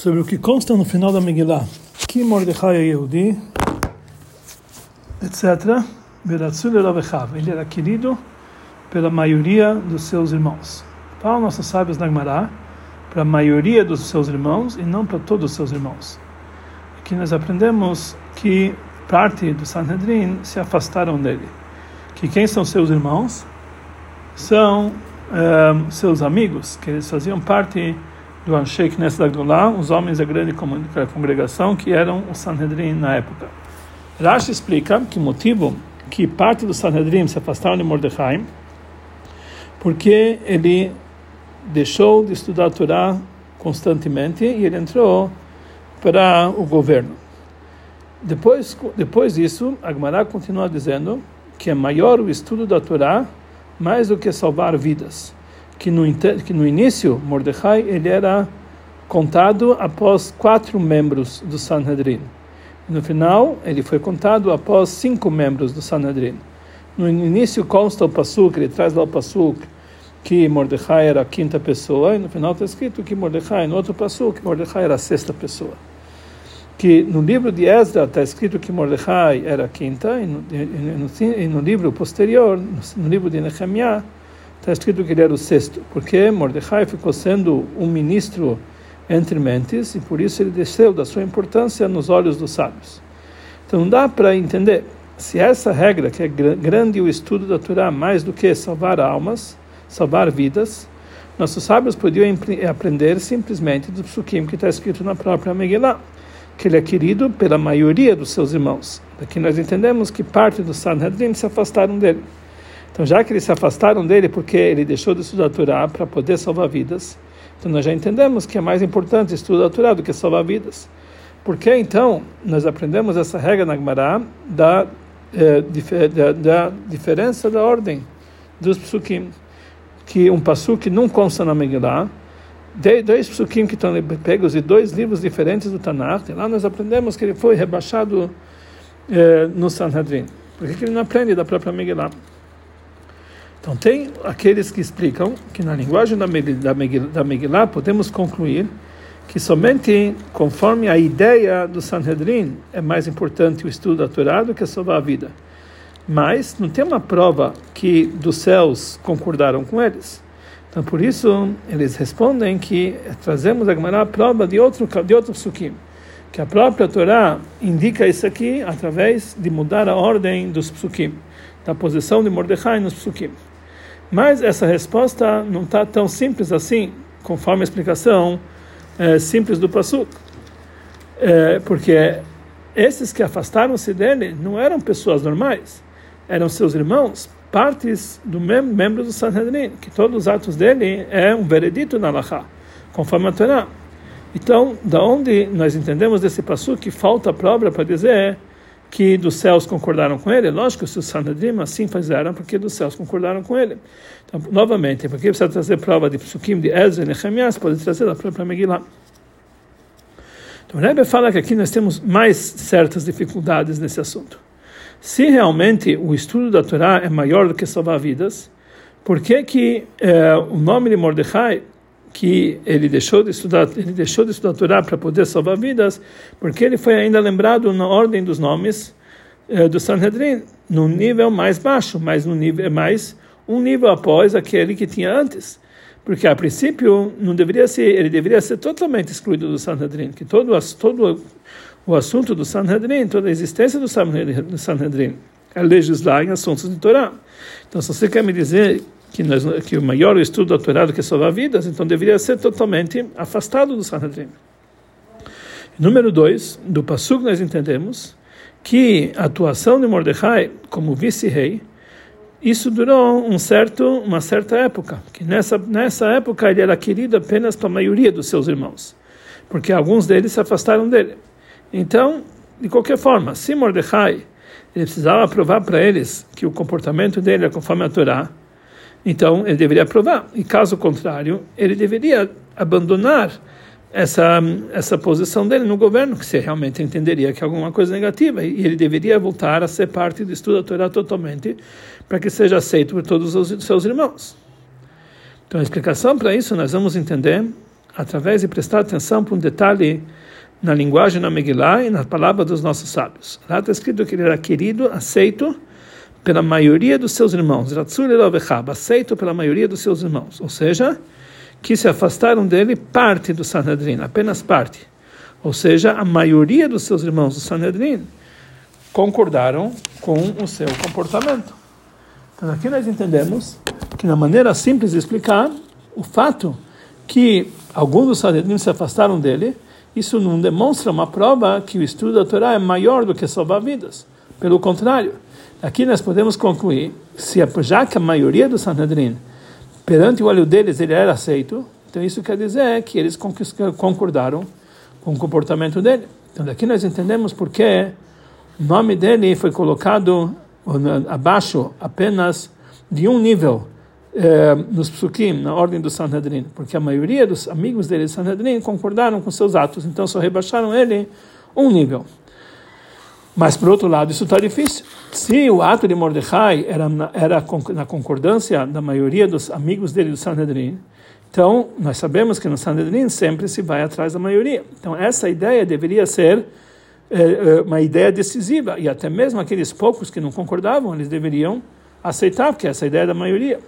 sobre o que consta no final da Megillah, que Mordecai é Yehudi, etc. Ele era querido pela maioria dos seus irmãos. Falam nossos sábios na Gemara, para a maioria dos seus irmãos e não para todos os seus irmãos. Aqui nós aprendemos que parte do Sanhedrin se afastaram dele. Que quem são seus irmãos? São um, eh, seus amigos, que eles faziam parte do Anshei Knesset Agdolá, os homens da grande congregação que eram o Sanhedrin na época. Rashi explica que o motivo que parte do Sanhedrin se afastaram de Mordecai porque ele deixou de estudar a Torá constantemente e ele entrou para o governo. Depois, depois disso, Agmará continua dizendo que é maior o estudo da Torá mais do que salvar vidas que no, que no início Mordecai ele era contado após quatro membros do Sanhedrin. No final, ele foi contado após cinco membros do Sanhedrin. No início consta o Passuk, ele traz lá o Passuk, que Mordecai era a quinta pessoa, e no final está escrito que Mordecai, no outro Passuk, Mordecai era a sexta pessoa. Que no livro de Esdra está escrito que Mordecai era a quinta, e no, e no, e no livro posterior, no, livro de Nehemiah, está escrito que ele era o sexto, porque Mordecai ficou sendo um ministro entre mentes e por isso ele desceu da sua importância nos olhos dos sábios. Então dá para entender se essa regra, que é grande o estudo da Torá, mais do que salvar almas, salvar vidas, nossos sábios podiam aprender simplesmente do psukim que está escrito na própria Megillah, que ele é querido pela maioria dos seus irmãos. Daqui nós entendemos que parte do Sanhedrin se afastaram dele. Então, já que eles se afastaram dele porque ele deixou de estudar a Torá para poder salvar vidas, então nós já entendemos que é mais importante estudar a Torá do que salvar vidas. Por que então nós aprendemos essa regra na Gemara da, eh, da, da, diferença da ordem dos psukim? Que um pasuk não consta na Megillah, dois psukim que estão pegos de dois livros diferentes do Tanakh, e lá nós aprendemos que ele foi rebaixado eh, no Sanhedrin. Por que ele não aprende da própria Megillah? Então, tem aqueles que explicam que na linguagem da Megillah, da Megillah podemos concluir que somente conforme a ideia do Sanhedrin é mais importante o estudo da Torá do que salvar a vida. Mas não tem uma prova que dos céus concordaram com eles. Então, por isso, eles respondem que trazemos a prova de outro, de outro psukim, que a própria Torá indica isso aqui através de mudar a ordem dos psukim, da posição de Mordecai nos psukim. Mas essa resposta não está tão simples assim, conforme a explicação é, simples do Passuk. É, porque esses que afastaram-se dele não eram pessoas normais, eram seus irmãos, partes do mem membro do Sanhedrin, que todos os atos dele é um veredito na Laha, conforme a Torá. Então, da onde nós entendemos desse passo que falta prova para dizer que dos céus concordaram com ele. Lógico que os Sanhedrim assim fizeram porque dos céus concordaram com ele. Então, novamente, porque precisa trazer prova de Psukim, de Ezra e Nehemiah, pode trazer a própria Megillah. Então, o Rebbe fala que aqui nós temos mais certas dificuldades nesse assunto. Se realmente o estudo da Torá é maior do que salvar vidas, por que que eh, o nome de Mordecai que ele deixou de estudar, ele deixou de estudar Torá para poder salvar vidas, porque ele foi ainda lembrado na ordem dos nomes eh, do Sanhedrin, no nível mais baixo, mas no nível mais um nível após aquele que tinha antes. Porque a princípio não deveria ser, ele deveria ser totalmente excluído do Sanhedrin, que todo todo o assunto do Sanhedrin, toda a existência do Sanhedrin é legislar em assuntos de Torá. Então, se você quer me dizer que, nós, que o maior estudo da Torá que salvar vidas, então deveria ser totalmente afastado do Sanhedrin. Número dois, do Passuk nós entendemos que a atuação de Mordecai como vice-rei, isso durou um certo, uma certa época, que nessa, nessa época ele era querido apenas para a maioria dos seus irmãos, porque alguns deles se afastaram dele. Então, de qualquer forma, se Mordecai ele precisava provar para eles que o comportamento dele é conforme a Torá, então ele deveria aprovar. E caso contrário, ele deveria abandonar essa essa posição dele no governo, que se realmente entenderia que é alguma coisa negativa, e ele deveria voltar a ser parte do estudo da Torá totalmente, para que seja aceito por todos os seus irmãos. Então a explicação para isso nós vamos entender através de prestar atenção para um detalhe na linguagem na Megillah e na palavra dos nossos sábios. Lá está escrito que ele era querido, aceito pela maioria dos seus irmãos, aceito pela maioria dos seus irmãos, ou seja, que se afastaram dele parte do Sanhedrin, apenas parte. Ou seja, a maioria dos seus irmãos do Sanhedrin concordaram com o seu comportamento. Então aqui nós entendemos que na maneira simples de explicar, o fato que alguns dos Sanhedrin se afastaram dele, isso não demonstra uma prova que o estudo da Torá é maior do que salvar vidas. Pelo contrário, aqui nós podemos concluir, se já que a maioria do Sanhedrin, perante o olho deles, ele era aceito, então isso quer dizer que eles concordaram com o comportamento dele. Então daqui nós entendemos porque o nome dele foi colocado abaixo apenas de um nível eh, nos psukim, na ordem do Sanhedrin, porque a maioria dos amigos dele Sanhedrin concordaram com seus atos, então só rebaixaram ele um nível. Mas, por outro lado, isso está difícil. Se o ato de Mordecai era, era na concordância da maioria dos amigos dele do Sanhedrin, então, nós sabemos que no Sanhedrin sempre se vai atrás da maioria. Então, essa ideia deveria ser é, uma ideia decisiva, e até mesmo aqueles poucos que não concordavam, eles deveriam aceitar, porque essa ideia é da maioria.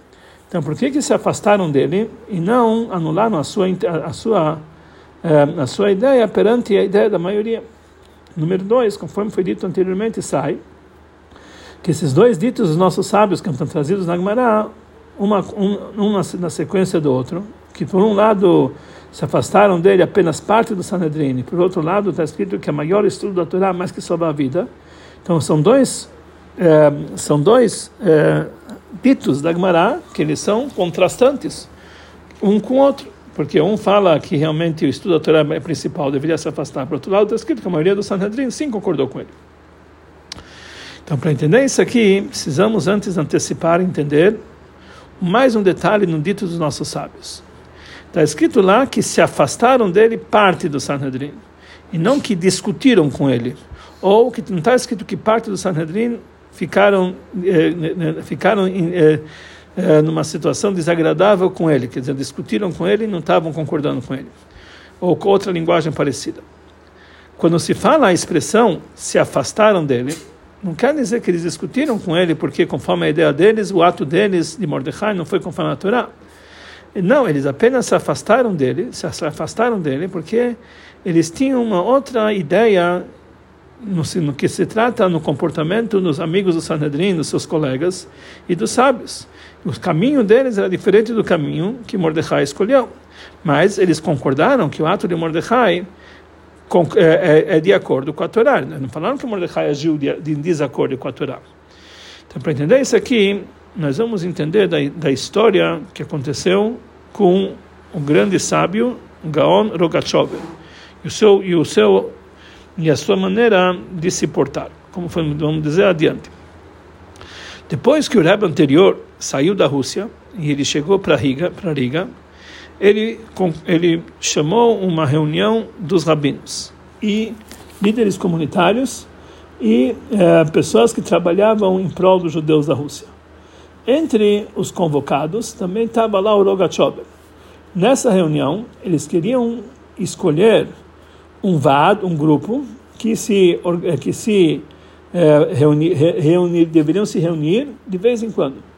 Então, por que que se afastaram dele e não anularam a sua a sua a sua ideia perante a ideia da maioria? Número dois, conforme foi dito anteriormente, sai que esses dois ditos dos nossos sábios que estão trazidos na Gemara uma, um, uma na sequência do outro, que por um lado se afastaram dele apenas parte do Sanhedrin, e por outro lado está escrito que a maior estudo da Torá mais que salva a vida. Então são dois é, são dois é, ditos da Gemara que eles são contrastantes um com o outro, porque um fala que realmente o estudo da Torá é principal, deveria se afastar. Por outro lado está escrito que a maioria do Sanhedrin sim concordou com ele. Então, para entender isso aqui, precisamos antes antecipar e entender mais um detalhe no dito dos nossos sábios. Está escrito lá que se afastaram dele parte do Sanhedrin, e não que discutiram com ele. Ou que não está escrito que parte do Sanhedrin ficaram, eh, ficaram eh, eh, numa situação desagradável com ele, quer dizer, discutiram com ele e não estavam concordando com ele. Ou com outra linguagem parecida. Quando se fala a expressão se afastaram dele, não quer dizer que eles discutiram com ele porque, conforme a ideia deles, o ato deles de Mordecai não foi conforme a Torá. Não, eles apenas se afastaram dele, se afastaram dele porque eles tinham uma outra ideia no, no que se trata no comportamento dos amigos do Sanhedrin, dos seus colegas e dos sábios. O caminho deles era diferente do caminho que Mordecai escolheu. Mas eles concordaram que o ato de Mordecai é, é, é, de acordo com a Torá. Não falaram que Mordecai agiu de, de desacordo com a Torá. Então, para entender isso aqui, nós vamos entender da, da história que aconteceu com o grande sábio Gaon Rogachover e o seu e o seu e a sua maneira de se portar, como foi, vamos dizer adiante. Depois que o Rebbe anterior saiu da Rússia e ele chegou para Riga, para Riga, ele, ele chamou uma reunião dos rabinos e líderes comunitários e eh, pessoas que trabalhavam em prol dos judeus da Rússia. Entre os convocados também estava lá o Rogachover. Nessa reunião, eles queriam escolher um VAD, um grupo, que se, eh, que se eh, reunir, reunir, deveriam se reunir de vez em quando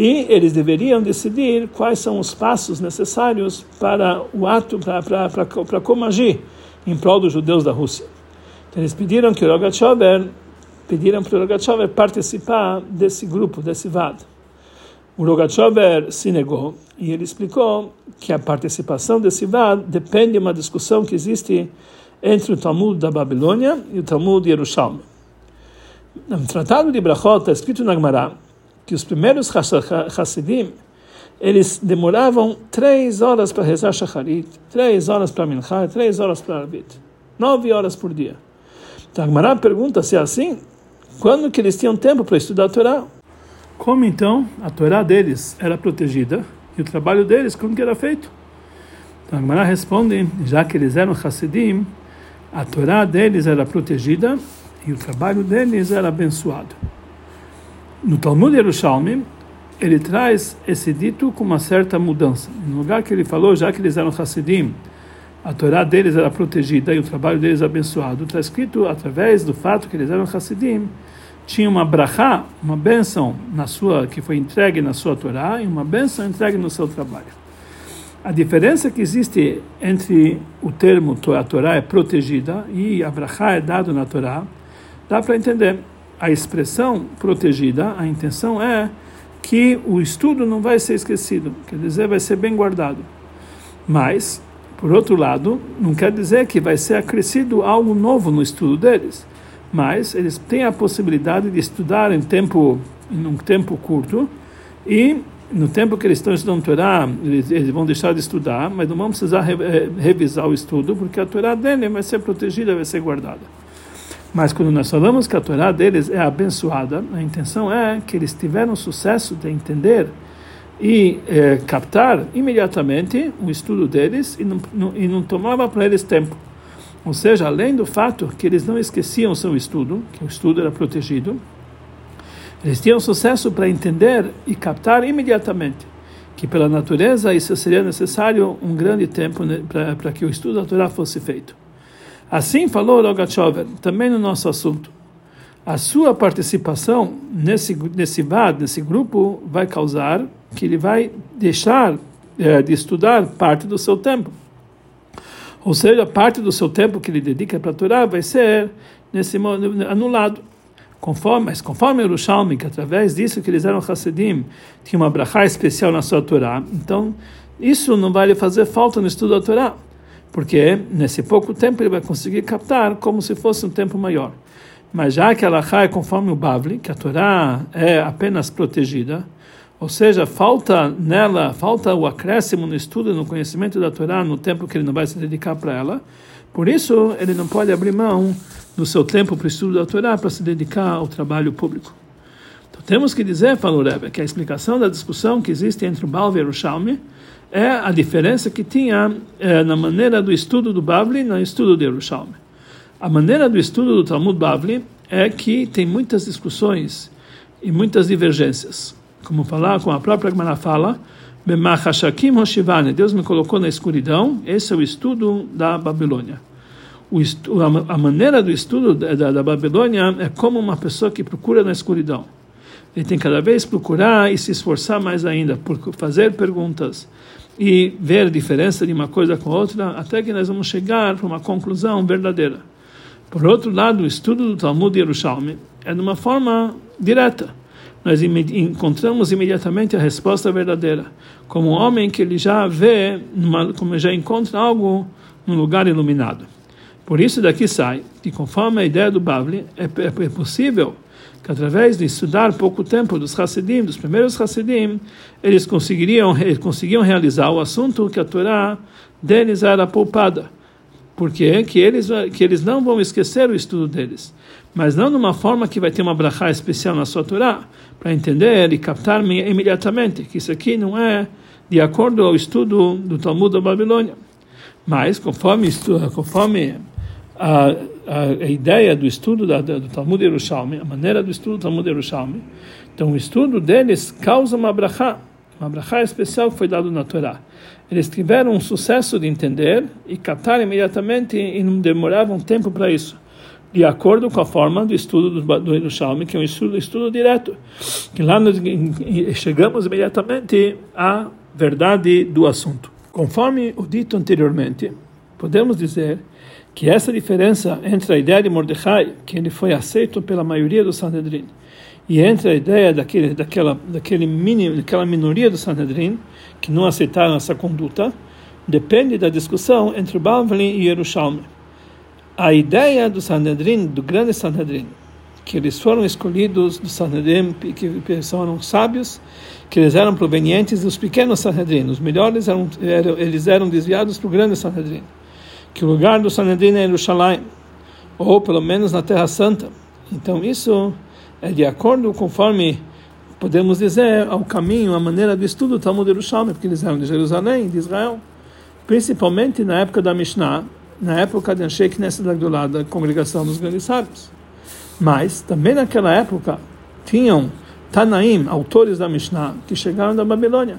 e eles deveriam decidir quais são os passos necessários para o ato, para como agir em prol dos judeus da Rússia. Então eles pediram que o Rogachover, pediram para o Rogachover participar desse grupo, desse VAD. O Rogachover se negou e ele explicou que a participação desse VAD depende de uma discussão que existe entre o Talmud da Babilônia e o Talmud de Jerusalém. No Tratado de Brachot está escrito na Gemara que os primeiros Hasidim eles demoravam três horas para rezar Shacharit, três horas para Minchá, três horas para Arvit, nove horas por dia. Então, Agmará pergunta se é assim, quando que eles tinham tempo para estudar a Torá? Como então a Torá deles era protegida e o trabalho deles como que era feito? Então, Agmará responde, já que eles eram Hasidim, a Torá deles era protegida e o trabalho deles era abençoado. No Talmud Yerushalmi, ele traz esse dito com uma certa mudança. No lugar que ele falou, já que eles eram Hassidim, a Torá deles era protegida e o trabalho deles abençoado, está escrito através do fato que eles eram Hassidim, tinha uma brachá, uma bênção na sua que foi entregue na sua Torá e uma bênção entregue no seu trabalho. A diferença que existe entre o termo a Torá é protegida e a brachá é dado na Torá, dá para entender. A expressão protegida, a intenção é que o estudo não vai ser esquecido, quer dizer, vai ser bem guardado. Mas, por outro lado, não quer dizer que vai ser acrescido algo novo no estudo deles, mas eles têm a possibilidade de estudar em tempo em um tempo curto e no tempo que eles estão estudando Torá, eles, eles, vão deixar de estudar, mas não vão precisar re, revisar o estudo, porque a Torá dele vai ser protegida, vai ser guardada. Mas quando nós falamos que a Torá deles é abençoada, a intenção é que eles tiveram sucesso de entender e eh, captar imediatamente o estudo deles e não, não, e não tomava para eles tempo. Ou seja, além do fato que eles não esqueciam seu estudo, que o estudo era protegido, eles tinham sucesso para entender e captar imediatamente que pela natureza isso seria necessário um grande tempo para que o estudo da Torá fosse feito. Assim falou Rogachover, também no nosso assunto. A sua participação nesse nesse VAD, nesse grupo, vai causar que ele vai deixar é, de estudar parte do seu tempo. Ou seja, parte do seu tempo que ele dedica para a Torá vai ser nesse anulado. Conforme, mas conforme Yerushalmi, que através disso que eles eram Hassidim, tinha uma brachá especial na sua Torá, então isso não vai lhe fazer falta no estudo da Torá, porque nesse pouco tempo ele vai conseguir captar como se fosse um tempo maior. Mas já que a Lachá é conforme o Bavli, que a Torá é apenas protegida, ou seja, falta nela, falta o acréscimo no estudo, no conhecimento da Torá, no tempo que ele não vai se dedicar para ela, por isso ele não pode abrir mão do seu tempo para o estudo da Torá para se dedicar ao trabalho público. Então temos que dizer, falou Rebbe, que a explicação da discussão que existe entre o Baal e o Yerushalmi é a diferença que tinha é, na maneira do estudo do Bavli e no estudo do Yerushalmi. A maneira do estudo do Talmud Bavli é que tem muitas discussões e muitas divergências. Como falar, como a própria Gemara fala, Deus me colocou na escuridão, esse é o estudo da Babilônia estudo, a maneira do estudo da, da, Babilônia é como uma pessoa que procura na escuridão. Ele tem cada vez procurar e se esforçar mais ainda por fazer perguntas e ver a diferença de uma coisa com outra, até que nós vamos chegar para uma conclusão verdadeira. Por outro lado, o estudo do Talmud de Yerushalmi é de uma forma direta. Nós encontramos imediatamente a resposta verdadeira, como um homem que ele já vê, como já encontra algo num lugar iluminado. Por isso daqui sai que conforme a ideia do Bavli, é, é, é possível que através de estudar pouco tempo dos Hassidim, dos primeiros Hassidim, eles conseguiriam, conseguiam realizar o assunto que a Torá deles era poupada. Porque que eles, que eles não vão esquecer o estudo deles, mas não de uma forma que vai ter uma brachá especial na sua Torá, para entender e captar imediatamente que isso aqui não é de acordo ao estudo do Talmud da Babilônia. Mas, conforme, conforme a, a, a ideia do estudo da, do Talmud Yerushalmi, a maneira do estudo do Talmud Yerushalmi. Então, o estudo deles causa uma brachá, uma brachá especial que foi dado na Torá. Eles tiveram um sucesso de entender e captar imediatamente e não demoravam tempo para isso de acordo com a forma do estudo do, do Yerushalmi, que é um estudo, estudo direto, que lá nós chegamos imediatamente à verdade do assunto. Conforme o dito anteriormente, podemos dizer que essa diferença entre a ideia de Mordecai, que ele foi aceito pela maioria do Sanhedrin, e entre a ideia daquele, daquela, daquele mínimo, daquela minoria do Sanhedrin, que não aceitaram essa conduta, depende da discussão entre Bavli e Yerushalmi. A ideia do Sanhedrin, do grande Sanhedrin, que eles foram escolhidos do Sanhedrin, que são sábios, que eles eram provenientes dos pequenos Sanhedrin, os melhores eram, eram eles eram desviados para o grande Sanhedrin que o lugar do Sanedrin é Jerusalém, ou pelo menos na Terra Santa. Então isso é de acordo conforme podemos dizer ao caminho, a maneira do estudo do Talmud Jerusalém, porque eles eram de Jerusalém, de Israel, principalmente na época da Mishnah, na época de Anshe Knesset Agdolá, da congregação dos grandes sábios. Mas também naquela época tinham Tanaim, autores da Mishnah, que chegaram da Babilônia.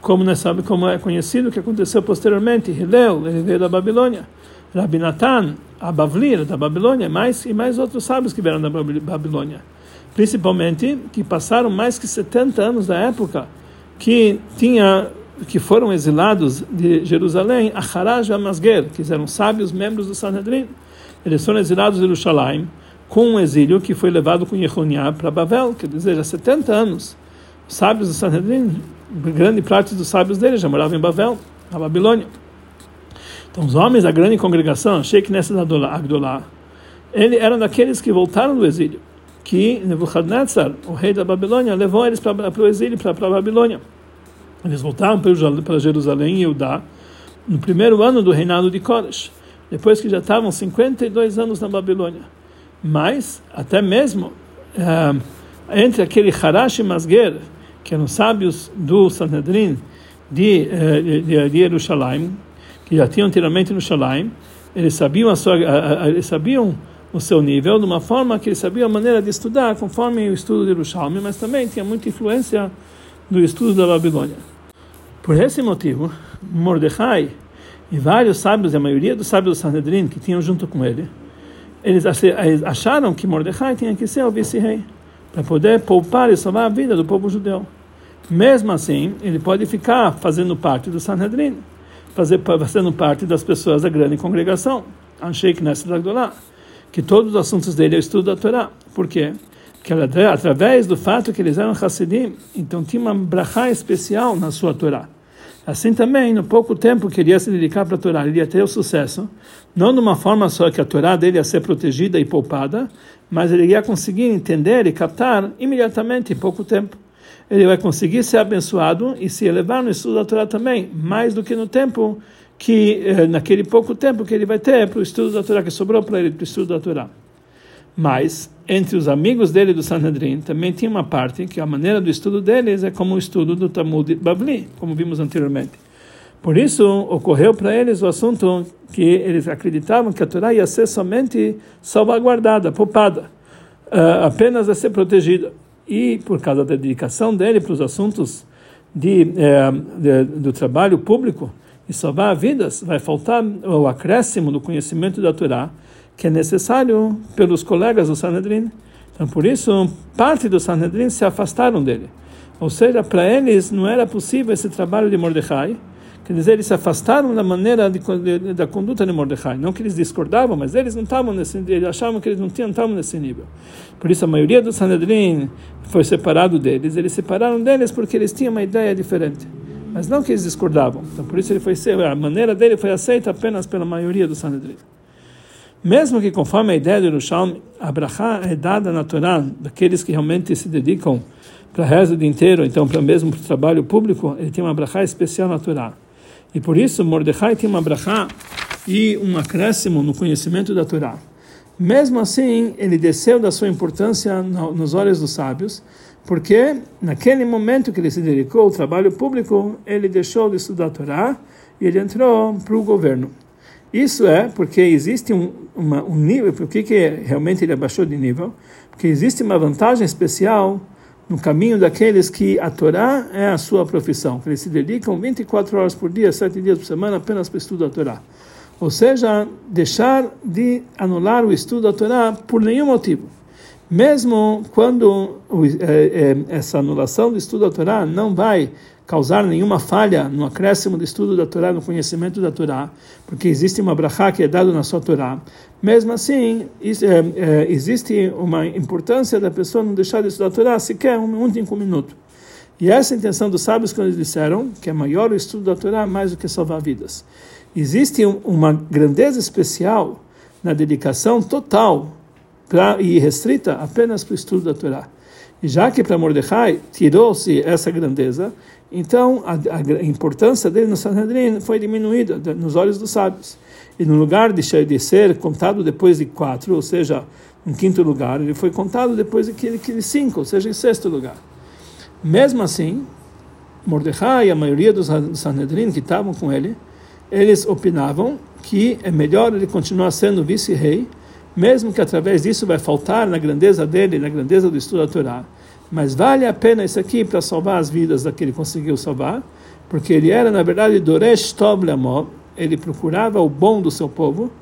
Como nós sabe como é conhecido que aconteceu posteriormente, Hillel, ele veio da Babilônia. Rabinatan, Abavlir, da Babilônia, mais, e mais outros sábios que vieram da Babilônia. Principalmente que passaram mais que 70 anos da época que tinha que foram exilados de Jerusalém, Acharaj e Amasger, que eram sábios membros do Sanhedrin. Eles foram exilados de Jerusalém com um exílio que foi levado com Yehoniah para Babel, dizer, há 70 anos. Os sábios do Sanhedrin, grande parte dos sábios deles já moravam em Babel, na Babilônia. Então, os homens da grande congregação, Sheikh Nesset Agdolá, eles eram daqueles que voltaram do exílio, que Nebuchadnezzar, o rei da Babilônia, levou eles para o exílio, para a Babilônia. Eles voltaram para Jerusalém e Judá no primeiro ano do reinado de Koresh, depois que já estavam 52 anos na Babilônia. Mas, até mesmo, uh, entre aquele Harash e Masger, que eram sábios do Sanhedrin de, uh, de, de Jerusalém, que já tinham anteriormente no Shalaim, eles sabiam, a sua, eles sabiam o seu nível de uma forma que eles sabiam a maneira de estudar conforme o estudo de Jerusalém, mas também tinha muita influência do estudo da Babilônia. Por esse motivo, Mordecai e vários sábios, a maioria dos sábios do Sanhedrin que tinham junto com ele, eles acharam que Mordecai tinha que ser o vice-rei para poder poupar e salvar a vida do povo judeu. Mesmo assim, ele pode ficar fazendo parte do Sanhedrin fazer, fazendo parte das pessoas da grande congregação, Ansheik Nesset Agdolá, que todos os assuntos dele é o estudo da Torá. Por quê? Porque através do fato que eles eram Hassidim, então tinha uma brachá especial na sua Torá. Assim também, no pouco tempo que ele ia se dedicar para a Torá, ele ia ter o sucesso, não de uma forma só que a Torá dele ia ser protegida e poupada, mas ele ia conseguir entender e captar imediatamente em pouco tempo ele vai conseguir ser abençoado e se elevar no estudo da Torá também, mais do que no tempo que, eh, naquele pouco tempo que ele vai ter para o estudo da Torá, que sobrou para ele para o estudo da Torá. Mas, entre os amigos dele do Sanhedrin, também tinha uma parte que a maneira do estudo deles é como o estudo do Talmud Bavli, como vimos anteriormente. Por isso, ocorreu para eles o assunto que eles acreditavam que a Torá ia ser somente salvaguardada, poupada, uh, apenas a ser protegida e por causa da dedicação dele para os assuntos de, é, de, do trabalho público e salvar vidas, vai faltar o acréscimo do conhecimento da Torá, que é necessário pelos colegas do Sanhedrin. Então, por isso, parte do Sanhedrin se afastaram dele. Ou seja, para eles não era possível esse trabalho de Mordecai, Quer dizer, eles se afastaram da maneira de, de, da conduta de Mordecai. Não que eles discordavam, mas eles não estavam nesse eles achavam que eles não tinham, estavam nesse nível. Por isso, a maioria dos Sanhedrin foi separado deles. Eles separaram deles porque eles tinham uma ideia diferente. Mas não que eles discordavam. Então, por isso, ele foi a maneira dele foi aceita apenas pela maioria dos Sanhedrin. Mesmo que, conforme a ideia de Yerushalmi, a brachá é dada na daqueles que realmente se dedicam para o resto do inteiro, então para mesmo para o trabalho público, ele tem uma brachá especial na. E por isso Mordecai tem uma brachá e um acréscimo no conhecimento da Torá. Mesmo assim, ele desceu da sua importância nos olhos dos sábios, porque naquele momento que ele se dedicou ao trabalho público, ele deixou de estudar a Torá e ele entrou para o governo. Isso é porque existe um, uma, um nível, por que realmente ele abaixou de nível? Porque existe uma vantagem especial no caminho daqueles que a Torá é a sua profissão, que eles se dedicam 24 horas por dia, 7 dias por semana apenas para o estudo da Torá. Ou seja, deixar de anular o estudo da Torá por nenhum motivo. Mesmo quando é, é, essa anulação do estudo da Torá não vai causar nenhuma falha no acréscimo do estudo da Torá, no conhecimento da Torá, porque existe uma brachá que é dada na sua Torá. Mesmo assim, é, existe uma importância da pessoa não deixar de estudar a Torá sequer um único minuto. E essa é a intenção dos sábios quando eles disseram que é maior o estudo da Torá mais do que salvar vidas. Existe uma grandeza especial na dedicação total e restrita apenas para o estudo da Torá. E já que para Mordecai tirou-se essa grandeza, então, a, a, importância dele no Sanhedrin foi diminuída nos olhos dos sábios. E no lugar de, ser contado depois de quatro, ou seja, em quinto lugar, ele foi contado depois de, de cinco, ou seja, em sexto lugar. Mesmo assim, Mordecai e a maioria dos Sanhedrin que estavam com ele, eles opinavam que é melhor ele continuar sendo vice-rei, mesmo que através disso vai faltar na grandeza dele, na grandeza do estudo da Torá. Mas vale a pena isso aqui para salvar as vidas daquele que conseguiu salvar, porque ele era, na verdade, Doresh Tov ele procurava o bom do seu povo,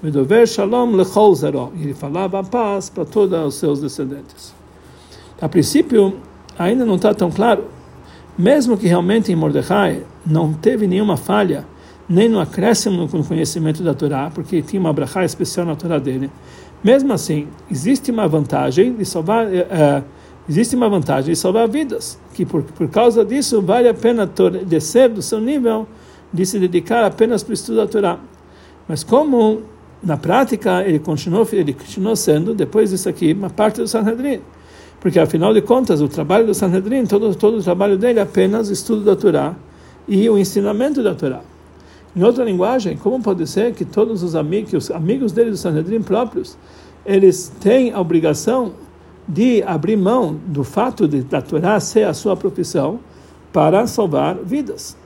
Medover Shalom Lechol Zeró, ele falava a paz para todos os seus descendentes. A princípio, ainda não está tão claro, mesmo que realmente em Mordecai não teve nenhuma falha, nem no acréscimo no conhecimento da Torá, porque tinha uma brachá especial na Torá dele. Mesmo assim, existe uma vantagem de salvar, uh, existe uma vantagem de salvar vidas, que por, por causa disso vale a pena descer do seu nível de se dedicar apenas para o estudo da Torá. Mas como na prática ele continuou, ele continuou sendo, depois disso aqui, uma parte do Sanhedrin. Porque afinal de contas, o trabalho do Sanhedrin, todo, todo o trabalho dele é apenas o estudo da Torá e o ensinamento da Torá. Em outra linguagem, como pode ser que todos os amigos, os amigos dele do Sanhedrin próprios, eles têm a obrigação de abrir mão do fato de da Torá ser a sua profissão para salvar vidas?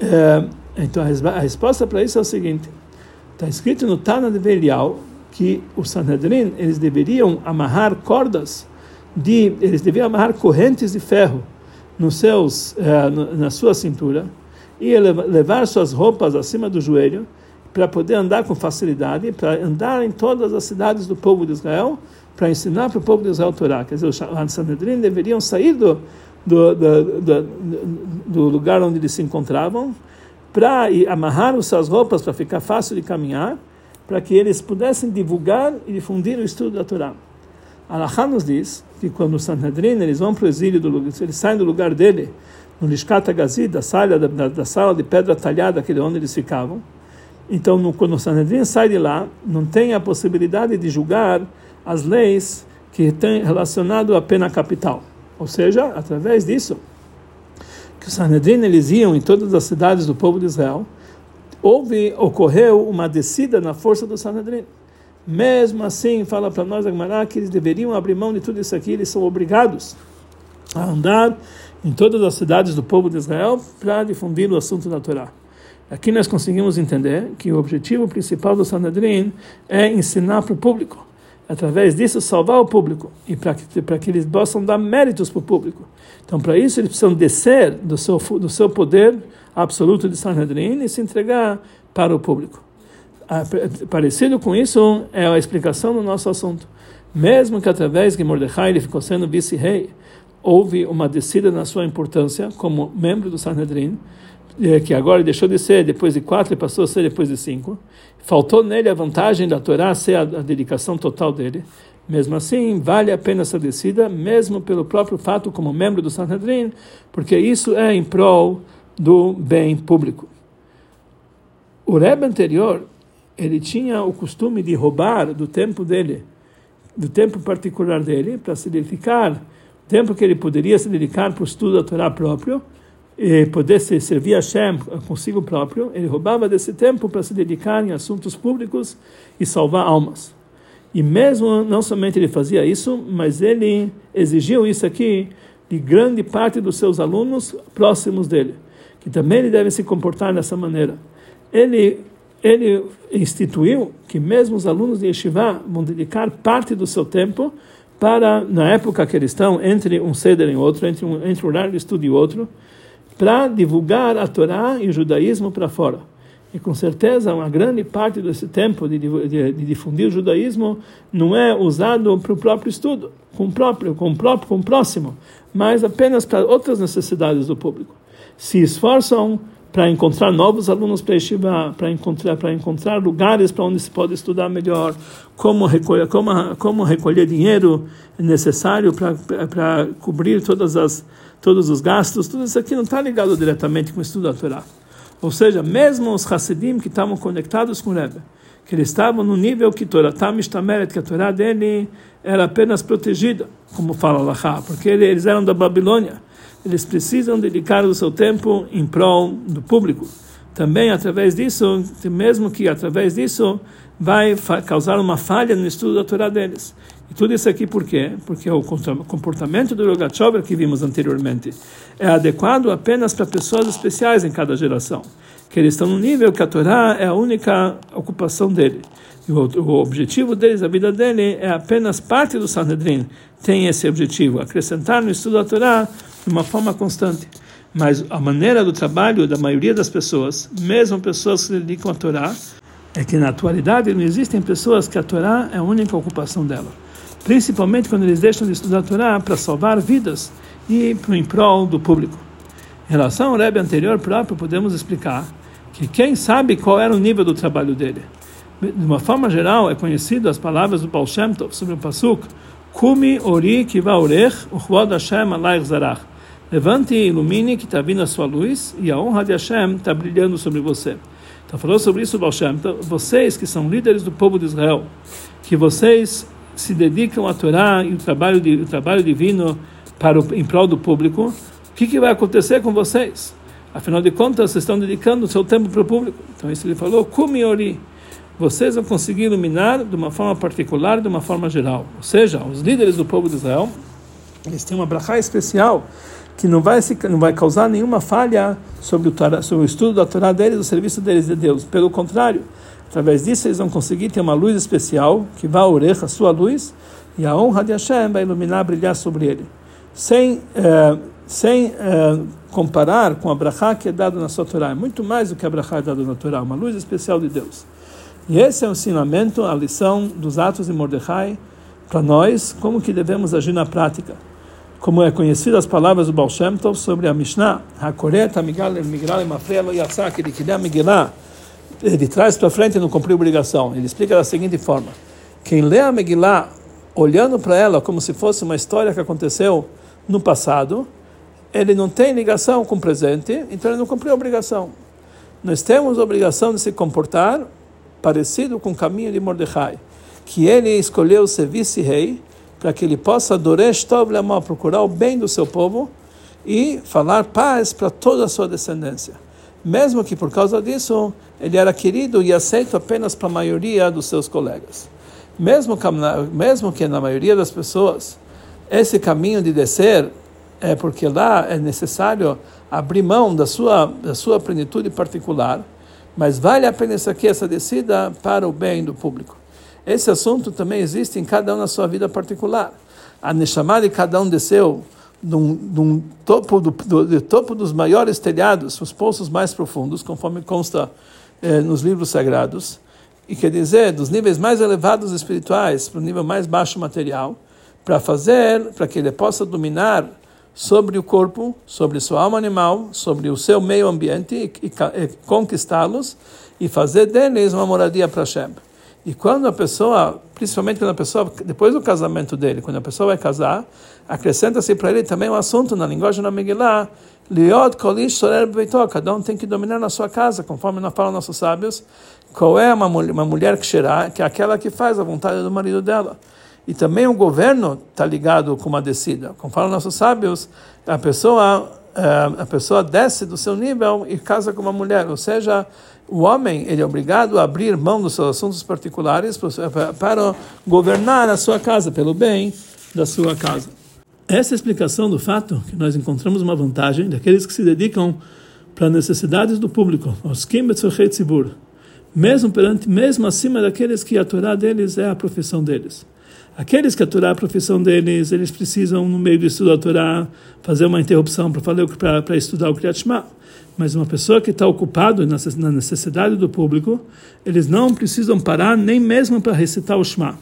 É, então a resposta para isso é o seguinte: está escrito no Tana de Belial que o Sanhedrin eles deveriam amarrar cordas de, eles deveriam amarrar correntes de ferro nos seus, é, na sua cintura e levar suas roupas acima do joelho para poder andar com facilidade, para andar em todas as cidades do povo de Israel, para ensinar para o povo de Israel a Torá. Quer dizer, os Sanhedrin deveriam sair do, do, do, do, lugar onde eles se encontravam para amarrar as suas roupas para ficar fácil de caminhar, para que eles pudessem divulgar e difundir o estudo da Torá. Alahá nos diz que quando os Sanhedrin eles vão para o exílio, do, eles saem do lugar dele, no Lishkat Gazi, da sala, da, da, sala de pedra talhada, aquele onde eles ficavam. Então, no, quando o Sanhedrin sai de lá, não tem a possibilidade de julgar as leis que têm relacionado à pena capital. Ou seja, através disso, que o Sanhedrin eles iam em todas as cidades do povo de Israel, houve, ocorreu uma descida na força do Sanhedrin. Mesmo assim, fala para nós, Agmará, que eles deveriam abrir mão de tudo isso aqui, eles são obrigados a andar em todas as cidades do povo de Israel para difundir o assunto da Torá. Aqui nós conseguimos entender que o objetivo principal do Sanhedrin é ensinar para o público. Através disso, salvar o público e para que, que eles possam dar méritos para o público. Então, para isso, eles precisam descer do seu, do seu poder absoluto de Sanhedrin e se entregar para o público. Parecido com isso é a explicação do nosso assunto. Mesmo que através de Mordecai ele ficou sendo vice-rei, houve uma descida na sua importância como membro do Sanhedrin, eh, que agora deixou de ser depois de quatro e passou a ser depois de cinco. Faltou nele a vantagem da Torá ser a, a dedicação total dele. Mesmo assim, vale a pena essa descida, mesmo pelo próprio fato como membro do Sanhedrin, porque isso é em prol do bem público. O Rebbe anterior, ele tinha o costume de roubar do tempo dele, do tempo particular dele, para se dedicar tempo que ele poderia se dedicar para o estudo da Torá próprio, e poder se servir a Hashem consigo próprio, ele roubava desse tempo para se dedicar em assuntos públicos e salvar almas. E mesmo, não somente ele fazia isso, mas ele exigiu isso aqui de grande parte dos seus alunos próximos dele, que também ele deve se comportar dessa maneira. Ele ele instituiu que mesmo os alunos de Yeshiva vão dedicar parte do seu tempo para, na época que eles estão, entre um ceder e outro, entre um, entre um horário de estudo e outro, para divulgar a Torá e o judaísmo para fora. E com certeza, uma grande parte desse tempo de, de, de difundir o judaísmo não é usado para o próprio estudo, com o próprio, com o próprio, com o próximo, mas apenas para outras necessidades do público. Se esforçam para encontrar novos alunos para Yeshiva, para encontrar, para encontrar lugares para onde se pode estudar melhor, como recolher, como, como recolher dinheiro necessário para, para cobrir todas as, todos os gastos, tudo isso aqui não está ligado diretamente com o estudo da Torá. Ou seja, mesmo os Hassidim que estavam conectados com o Rebbe, que eles estavam no nível que Torá Tamishtameret, que a Torá dele era apenas protegida, como fala Allah, porque eles eram da Babilônia eles precisam dedicar o seu tempo em prol do público. Também através disso, mesmo que através disso vai causar uma falha no estudo da Torá deles. E tudo isso aqui por quê? Porque o comportamento do Rogachover que vimos anteriormente é adequado apenas para pessoas especiais em cada geração. Que eles estão no nível que a Torá é a única ocupação dele. E o, o objetivo deles, a vida dele, é apenas parte do Sanhedrin. Tem esse objetivo, acrescentar no estudo da Torá de uma forma constante. Mas a maneira do trabalho da maioria das pessoas, mesmo pessoas que se dedicam à Torá, é que na atualidade não existem pessoas que a Torá é a única ocupação dela. Principalmente quando eles deixam de estudar a Torá para salvar vidas e em prol do público. Em relação ao Rebbe anterior próprio, podemos explicar que quem sabe qual era o nível do trabalho dele. De uma forma geral, é conhecido as palavras do Baal Shem Tov sobre o Pasuk Kumi ori kiva orech uchvod Hashem alayich zarach Levante e ilumine que está vindo a sua luz e a honra de Hashem está brilhando sobre você. Então falou sobre isso Baal Shem Tov, vocês que são líderes do povo de Israel, que vocês se dedicam a Torá e o trabalho, de, o trabalho divino para o, em prol do público, o que, que vai acontecer com vocês? Afinal de contas, vocês estão dedicando o seu tempo para o público. Então isso ele falou, Kumi ori vocês vão conseguir iluminar de uma forma particular, de uma forma geral. Ou seja, os líderes do povo de Israel, eles têm uma brachá especial que não vai, se, não vai causar nenhuma falha sobre o, sobre o estudo da Torá deles, o serviço deles de Deus. Pelo contrário, através disso eles vão conseguir ter uma luz especial, que vai a oreja, a sua luz, e a honra de Hashem vai iluminar, brilhar sobre ele. Sem, eh, sem eh, comparar com a brachá que é dada na sua Torá. É muito mais do que a brachá é dada na Torá, uma luz especial de Deus. E esse é o ensinamento, a lição dos atos de Mordecai para nós, como que devemos agir na prática. Como é conhecido as palavras do Baal Shem Tov sobre a Mishnah, Hakoret, Amigal, Migral, Mafreya, Lo Yatzah, que ele queria Megillah, ele traz para frente e não cumpriu obrigação. Ele explica da seguinte forma: quem lê a Megillah olhando para ela como se fosse uma história que aconteceu no passado, ele não tem ligação com o presente, então ele não cumpriu a obrigação. Nós temos a obrigação de se comportar parecido com o caminho de Mordecai, que ele escolheu ser vice-rei para que ele possa Doresh Tov procurar o bem do seu povo e falar paz para toda a sua descendência. Mesmo que por causa disso ele era querido e aceito apenas para a maioria dos seus colegas. Mesmo que, mesmo que na maioria das pessoas esse caminho de descer é porque lá é necessário abrir mão da sua, da sua plenitude particular mas vale a pena isso aqui, essa descida para o bem do público. Esse assunto também existe em cada um na sua vida particular. A Neshama de cada um desceu num, topo, do, do, do, topo dos maiores telhados, os poços mais profundos, conforme consta eh, nos livros sagrados, e quer dizer, dos níveis mais elevados espirituais para o nível mais baixo material, para fazer, para que ele possa dominar sobre o corpo, sobre sua alma animal, sobre o seu meio ambiente e, e, e conquistá-los e fazer deles uma moradia para Hashem. E quando a pessoa, principalmente quando a pessoa, depois do casamento dele, quando a pessoa vai casar, acrescenta-se para ele também um assunto na linguagem da Megillah, Liot Kolish Sorer cada um tem que dominar na sua casa, conforme nós falam nossos sábios, qual é uma, uma mulher que será, que é aquela que faz a vontade do marido dela. E também o governo está ligado com uma descida. Como falam nossos sábios, a pessoa, eh, a pessoa desce do seu nível e casa com uma mulher. Ou seja, o homem ele é obrigado a abrir mão dos seus assuntos particulares para governar a sua casa, pelo bem da sua casa. Essa é explicação do fato que nós encontramos uma vantagem daqueles que se dedicam para necessidades do público, aos mesmo perante, mesmo acima daqueles que a Torá deles é a profissão deles. Aqueles que a Torá a profissão deles, eles precisam, no meio do estudo da Torá, fazer uma interrupção para estudar o Kriyat Shema. Mas uma pessoa que está ocupado na necessidade do público, eles não precisam parar nem mesmo para recitar o Shema.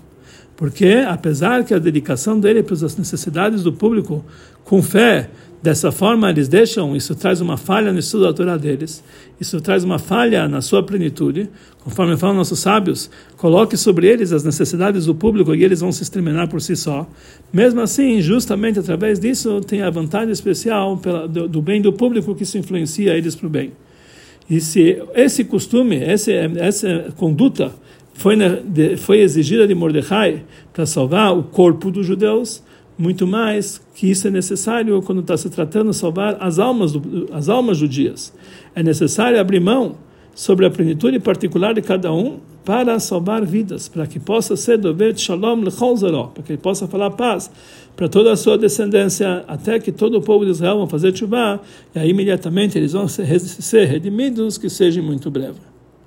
Porque, apesar que a dedicação dele para as necessidades do público, com fé, Dessa forma, eles deixam, isso traz uma falha no estudo da Torá deles, isso traz uma falha na sua plenitude, conforme falam nossos sábios, coloque sobre eles as necessidades do público e eles vão se exterminar por si só. Mesmo assim, justamente através disso, tem a vantagem especial pela, do, do bem do público que isso influencia eles para o bem. E se esse costume, essa, essa conduta foi, foi exigida de Mordecai para salvar o corpo dos judeus, muito mais que isso é necessário quando está se tratando de salvar as almas, do, as almas judias. É necessário abrir mão sobre a plenitude particular de cada um para salvar vidas, para que possa ser dover shalom lechol para que ele possa falar paz para toda a sua descendência, até que todo o povo de Israel vão fazer chuva, e aí imediatamente eles vão ser redimidos, que seja muito breve.